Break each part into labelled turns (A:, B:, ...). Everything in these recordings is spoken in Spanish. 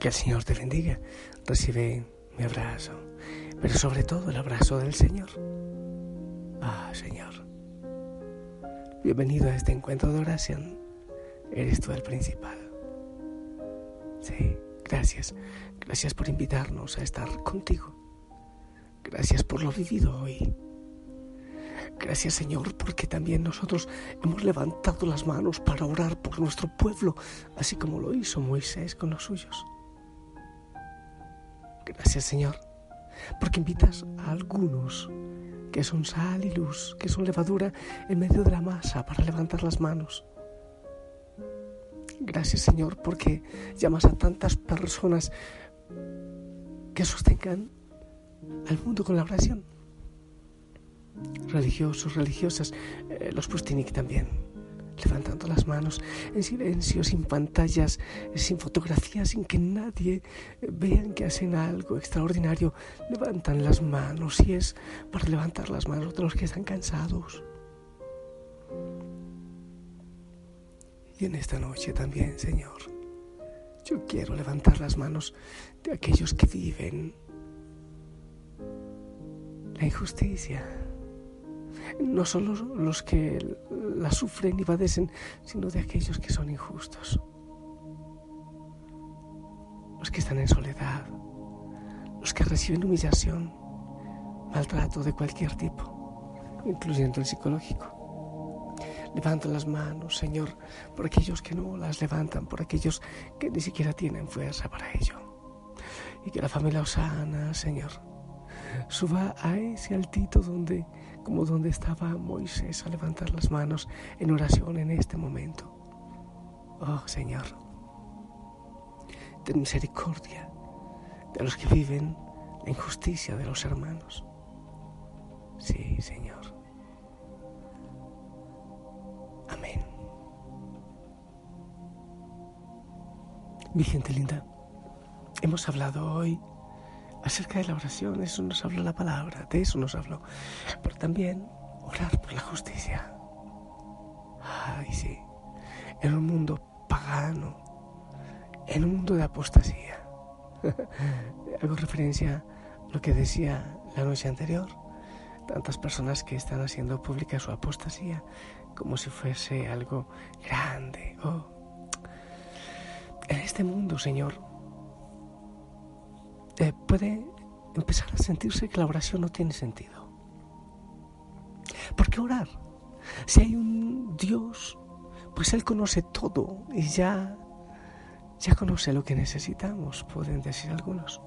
A: Que el Señor te bendiga. Recibe mi abrazo, pero sobre todo el abrazo del Señor. Ah, Señor. Bienvenido a este encuentro de oración. Eres tú el principal. Sí, gracias. Gracias por invitarnos a estar contigo. Gracias por lo vivido hoy. Gracias Señor, porque también nosotros hemos levantado las manos para orar por nuestro pueblo, así como lo hizo Moisés con los suyos. Gracias Señor, porque invitas a algunos que son sal y luz, que son levadura en medio de la masa para levantar las manos. Gracias Señor, porque llamas a tantas personas que sostengan al mundo con la oración. Religiosos, religiosas, eh, los Pustinik también levantando las manos en silencio, sin pantallas, sin fotografías, sin que nadie vean que hacen algo extraordinario. Levantan las manos y es para levantar las manos de los que están cansados. Y en esta noche también, Señor, yo quiero levantar las manos de aquellos que viven la injusticia no solo los que la sufren y padecen, sino de aquellos que son injustos, los que están en soledad, los que reciben humillación, maltrato de cualquier tipo, incluyendo el psicológico. Levanto las manos, Señor, por aquellos que no las levantan, por aquellos que ni siquiera tienen fuerza para ello. Y que la familia Osana, Señor, suba a ese altito donde, como donde estaba Moisés a levantar las manos en oración en este momento. Oh Señor, ten misericordia de los que viven la injusticia de los hermanos. Sí, Señor. Amén. Mi gente linda, hemos hablado hoy acerca de la oración, eso nos habló la palabra, de eso nos habló. También orar por la justicia. Ay, sí. En un mundo pagano, en un mundo de apostasía. Hago referencia a lo que decía la noche anterior. Tantas personas que están haciendo pública su apostasía como si fuese algo grande. Oh. En este mundo, Señor, eh, puede empezar a sentirse que la oración no tiene sentido. ¿Por qué orar? Si hay un Dios, pues Él conoce todo y ya, ya conoce lo que necesitamos, pueden decir algunos.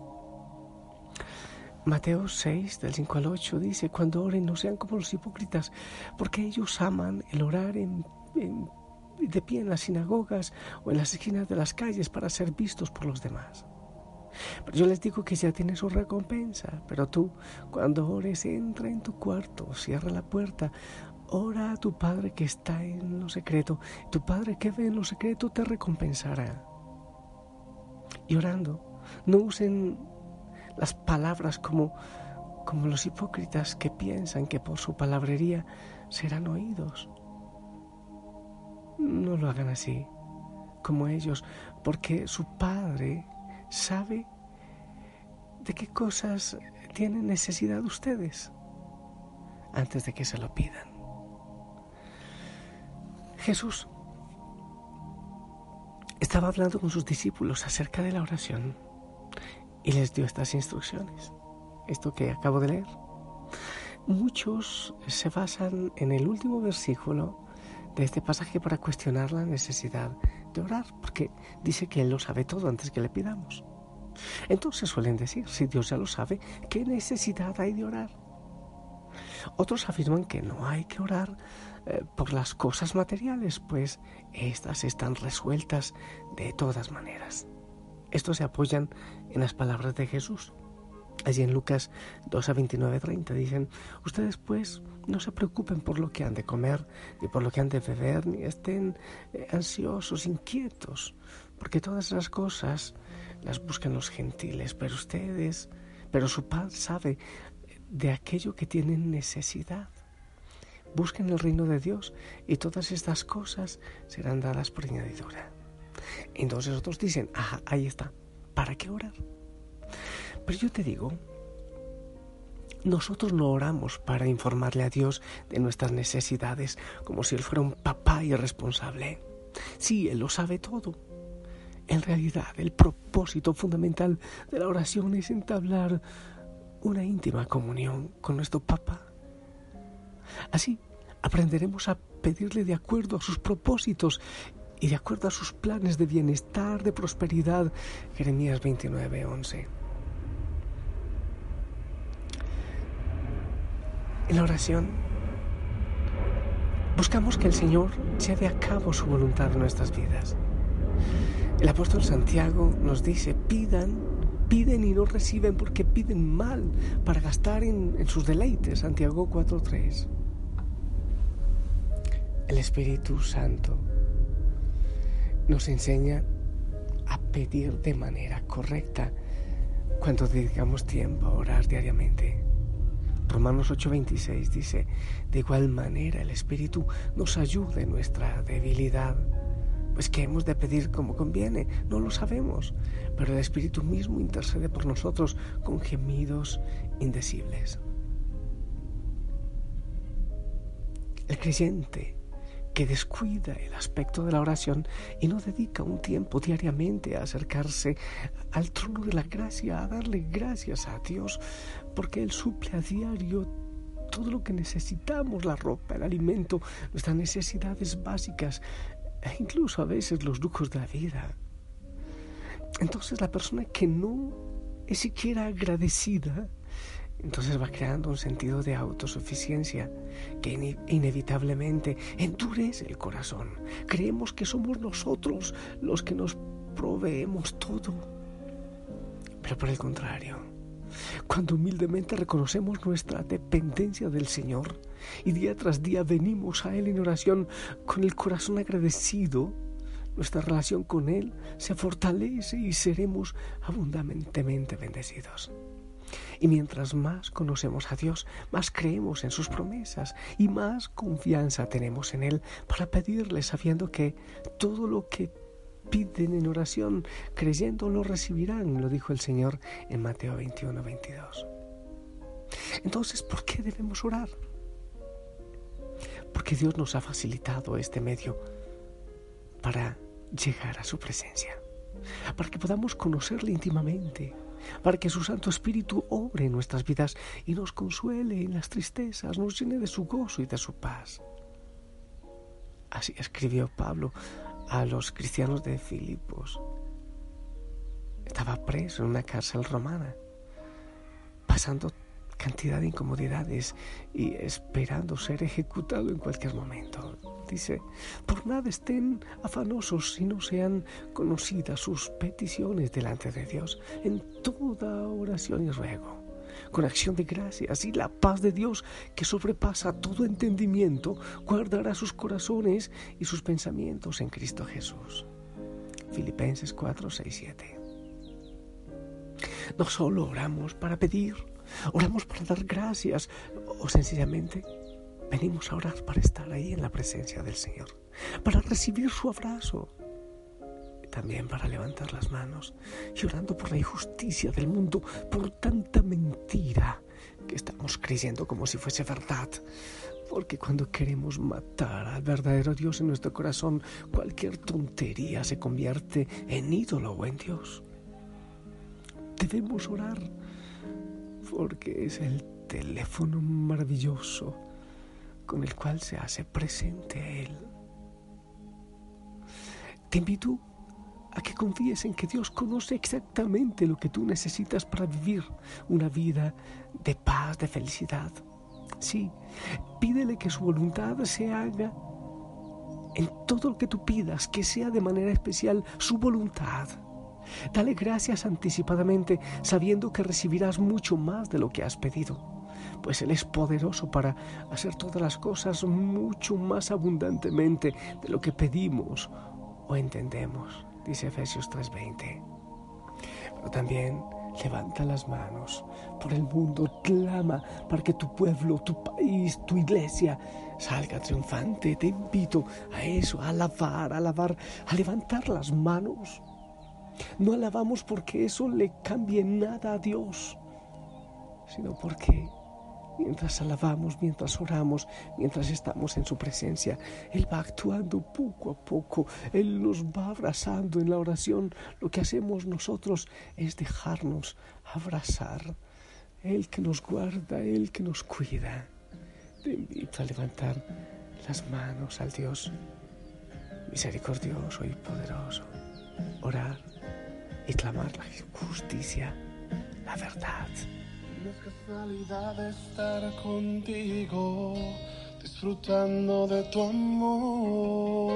A: Mateo 6, del 5 al 8, dice, cuando oren no sean como los hipócritas, porque ellos aman el orar de pie en las sinagogas o en las esquinas de las calles para ser vistos por los demás. Yo les digo que ya tiene su recompensa. Pero tú, cuando ores, entra en tu cuarto, cierra la puerta, ora a tu Padre que está en lo secreto. Tu Padre que ve en lo secreto te recompensará. Y orando, no usen las palabras como, como los hipócritas que piensan que por su palabrería serán oídos. No lo hagan así, como ellos, porque su Padre sabe de qué cosas tienen necesidad ustedes antes de que se lo pidan. Jesús estaba hablando con sus discípulos acerca de la oración y les dio estas instrucciones, esto que acabo de leer. Muchos se basan en el último versículo de este pasaje para cuestionar la necesidad de orar, porque dice que Él lo sabe todo antes que le pidamos. Entonces suelen decir, si Dios ya lo sabe, ¿qué necesidad hay de orar? Otros afirman que no hay que orar eh, por las cosas materiales, pues éstas están resueltas de todas maneras. Estos se apoyan en las palabras de Jesús. Allí en Lucas 2 a 29, 30 dicen, ustedes pues no se preocupen por lo que han de comer, ni por lo que han de beber, ni estén eh, ansiosos, inquietos, porque todas las cosas las buscan los gentiles, pero ustedes, pero su Padre sabe de aquello que tienen necesidad. Busquen el reino de Dios y todas estas cosas serán dadas por añadidura. Entonces otros dicen, ajá, ahí está, ¿para qué orar? Pero yo te digo, nosotros no oramos para informarle a Dios de nuestras necesidades como si Él fuera un papá irresponsable. Sí, Él lo sabe todo. En realidad, el propósito fundamental de la oración es entablar una íntima comunión con nuestro papá. Así aprenderemos a pedirle de acuerdo a sus propósitos y de acuerdo a sus planes de bienestar, de prosperidad. Jeremías 29, 11. En la oración buscamos que el Señor lleve a cabo su voluntad en nuestras vidas. El apóstol Santiago nos dice, pidan, piden y no reciben porque piden mal para gastar en, en sus deleites. Santiago 4.3. El Espíritu Santo nos enseña a pedir de manera correcta cuando dedicamos tiempo a orar diariamente. Romanos 8:26 dice, de igual manera el Espíritu nos ayuda en nuestra debilidad. Pues que hemos de pedir como conviene, no lo sabemos, pero el Espíritu mismo intercede por nosotros con gemidos indecibles. El creyente que descuida el aspecto de la oración y no dedica un tiempo diariamente a acercarse al trono de la gracia, a darle gracias a Dios, porque Él suple a diario todo lo que necesitamos, la ropa, el alimento, nuestras necesidades básicas, e incluso a veces los lujos de la vida. Entonces la persona que no es siquiera agradecida, entonces va creando un sentido de autosuficiencia que inevitablemente endurece el corazón. Creemos que somos nosotros los que nos proveemos todo. Pero por el contrario, cuando humildemente reconocemos nuestra dependencia del Señor y día tras día venimos a Él en oración con el corazón agradecido, nuestra relación con Él se fortalece y seremos abundantemente bendecidos. Y mientras más conocemos a Dios, más creemos en sus promesas y más confianza tenemos en Él para pedirle sabiendo que todo lo que piden en oración, creyendo lo recibirán, lo dijo el Señor en Mateo 21, 22. Entonces, ¿por qué debemos orar? Porque Dios nos ha facilitado este medio para llegar a su presencia, para que podamos conocerle íntimamente, para que su Santo Espíritu obre en nuestras vidas y nos consuele en las tristezas, nos llene de su gozo y de su paz. Así escribió Pablo a los cristianos de Filipos. Estaba preso en una cárcel romana, pasando cantidad de incomodidades y esperando ser ejecutado en cualquier momento. Dice, por nada estén afanosos si no sean conocidas sus peticiones delante de Dios en toda oración y ruego. Con acción de gracias y la paz de Dios que sobrepasa todo entendimiento, guardará sus corazones y sus pensamientos en Cristo Jesús. Filipenses 4, 6, 7. No solo oramos para pedir, oramos para dar gracias o sencillamente venimos a orar para estar ahí en la presencia del Señor, para recibir su abrazo, también para levantar las manos y orando por la injusticia del mundo, por tanta mentira que estamos creyendo como si fuese verdad. Porque cuando queremos matar al verdadero Dios en nuestro corazón, cualquier tontería se convierte en ídolo o en Dios. Debemos orar porque es el teléfono maravilloso con el cual se hace presente a Él. Te invito a que confíes en que Dios conoce exactamente lo que tú necesitas para vivir una vida de paz, de felicidad. Sí, pídele que su voluntad se haga en todo lo que tú pidas, que sea de manera especial su voluntad. Dale gracias anticipadamente, sabiendo que recibirás mucho más de lo que has pedido, pues Él es poderoso para hacer todas las cosas mucho más abundantemente de lo que pedimos o entendemos, dice Efesios 3:20. Pero también levanta las manos por el mundo, clama para que tu pueblo, tu país, tu iglesia salga triunfante. Te invito a eso, a alabar, a alabar, a levantar las manos No alabamos porque eso le cambie nada a Dios, sino porque mientras alabamos, mientras oramos, mientras estamos en su presencia, Él va actuando poco a poco, Él nos va abrazando en la oración. Lo que hacemos nosotros es dejarnos abrazar. Él que nos guarda, Él que nos cuida. Te invito a levantar las manos al Dios misericordioso y poderoso, orar y clamar la justicia, la verdad.
B: No es casualidad estar contigo, disfrutando de tu amor.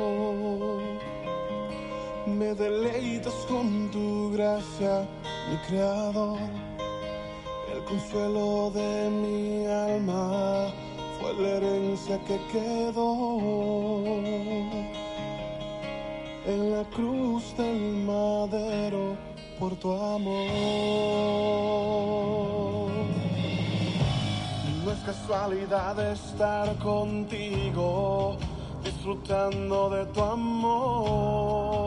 B: Me deleitas con tu gracia, mi creador. El consuelo de mi alma fue la herencia que quedó en la cruz del madero por tu amor. Casualidad estar contigo, disfrutando de tu amor.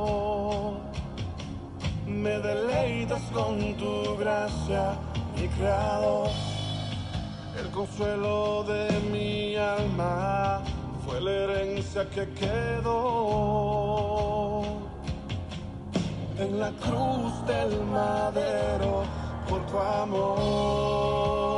B: Me deleitas con tu gracia, mi creador. El consuelo de mi alma fue la herencia que quedó en la cruz del madero por tu amor.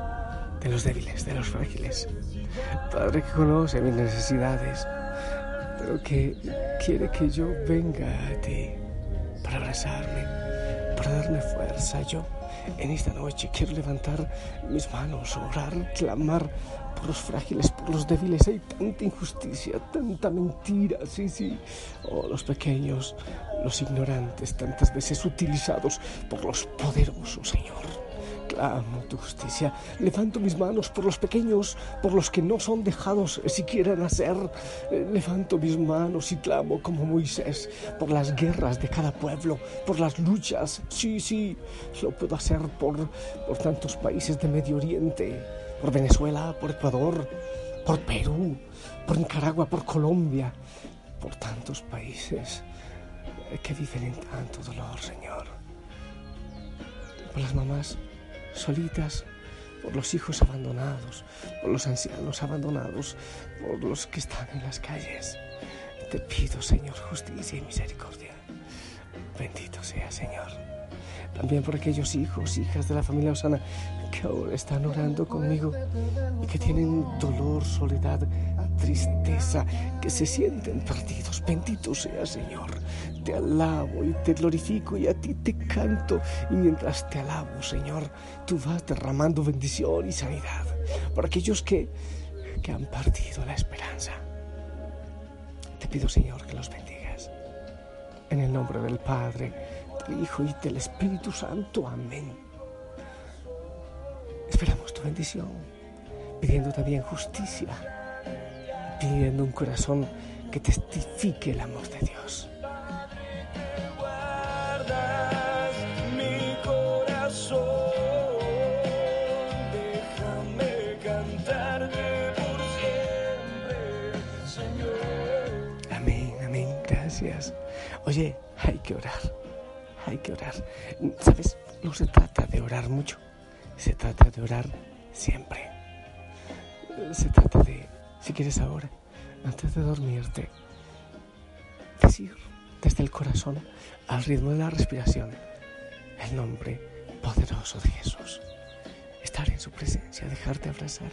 B: de
A: los débiles, de los frágiles. Padre que conoce mis necesidades, pero que quiere que yo venga a ti para abrazarme, para darme fuerza. Yo en esta noche quiero levantar mis manos, orar, clamar por los frágiles, por los débiles. Hay tanta injusticia, tanta mentira, sí, sí. Oh, los pequeños, los ignorantes, tantas veces utilizados por los poderosos, Señor. Clamo tu justicia. Levanto mis manos por los pequeños, por los que no son dejados siquiera nacer. Levanto mis manos y clamo como Moisés por las guerras de cada pueblo, por las luchas. Sí, sí, lo puedo hacer por, por tantos países de Medio Oriente, por Venezuela, por Ecuador, por Perú, por Nicaragua, por Colombia, por tantos países que viven en tanto dolor, Señor. Por las mamás solitas, por los hijos abandonados, por los ancianos abandonados, por los que están en las calles. Te pido, Señor, justicia y misericordia. Bendito sea, Señor. También por aquellos hijos, hijas de la familia Osana que ahora están orando conmigo y que tienen dolor, soledad, tristeza, que se sienten perdidos. Bendito sea, Señor. Te alabo y te glorifico y a ti te canto. Y mientras te alabo, Señor, tú vas derramando bendición y sanidad por aquellos que, que han perdido la esperanza. Te pido, Señor, que los bendigas. En el nombre del Padre, del Hijo y del Espíritu Santo. Amén. Esperamos tu bendición, pidiendo también justicia, pidiendo un corazón que testifique el amor de Dios. Amén, amén, gracias. Oye, hay que orar, hay que orar. ¿Sabes? No se trata de orar mucho, se trata de orar siempre. Se trata de, si quieres ahora, antes de dormirte, decir desde el corazón, al ritmo de la respiración, el nombre poderoso de Jesús. Estar en su presencia, dejarte abrazar.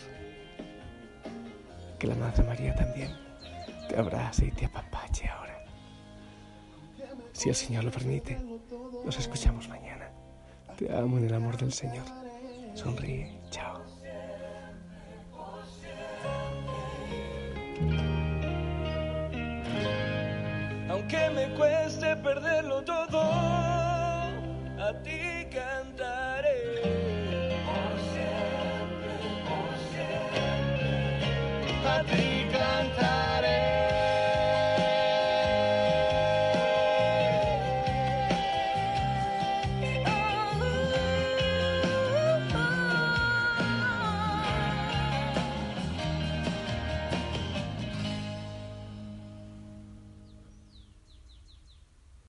A: que la Madre María también te abrace y te apapache ahora. Si el Señor lo permite, nos escuchamos mañana. Te amo en el amor del Señor. Sonríe.
C: Aunque me cueste perderlo todo, a ti cantaré.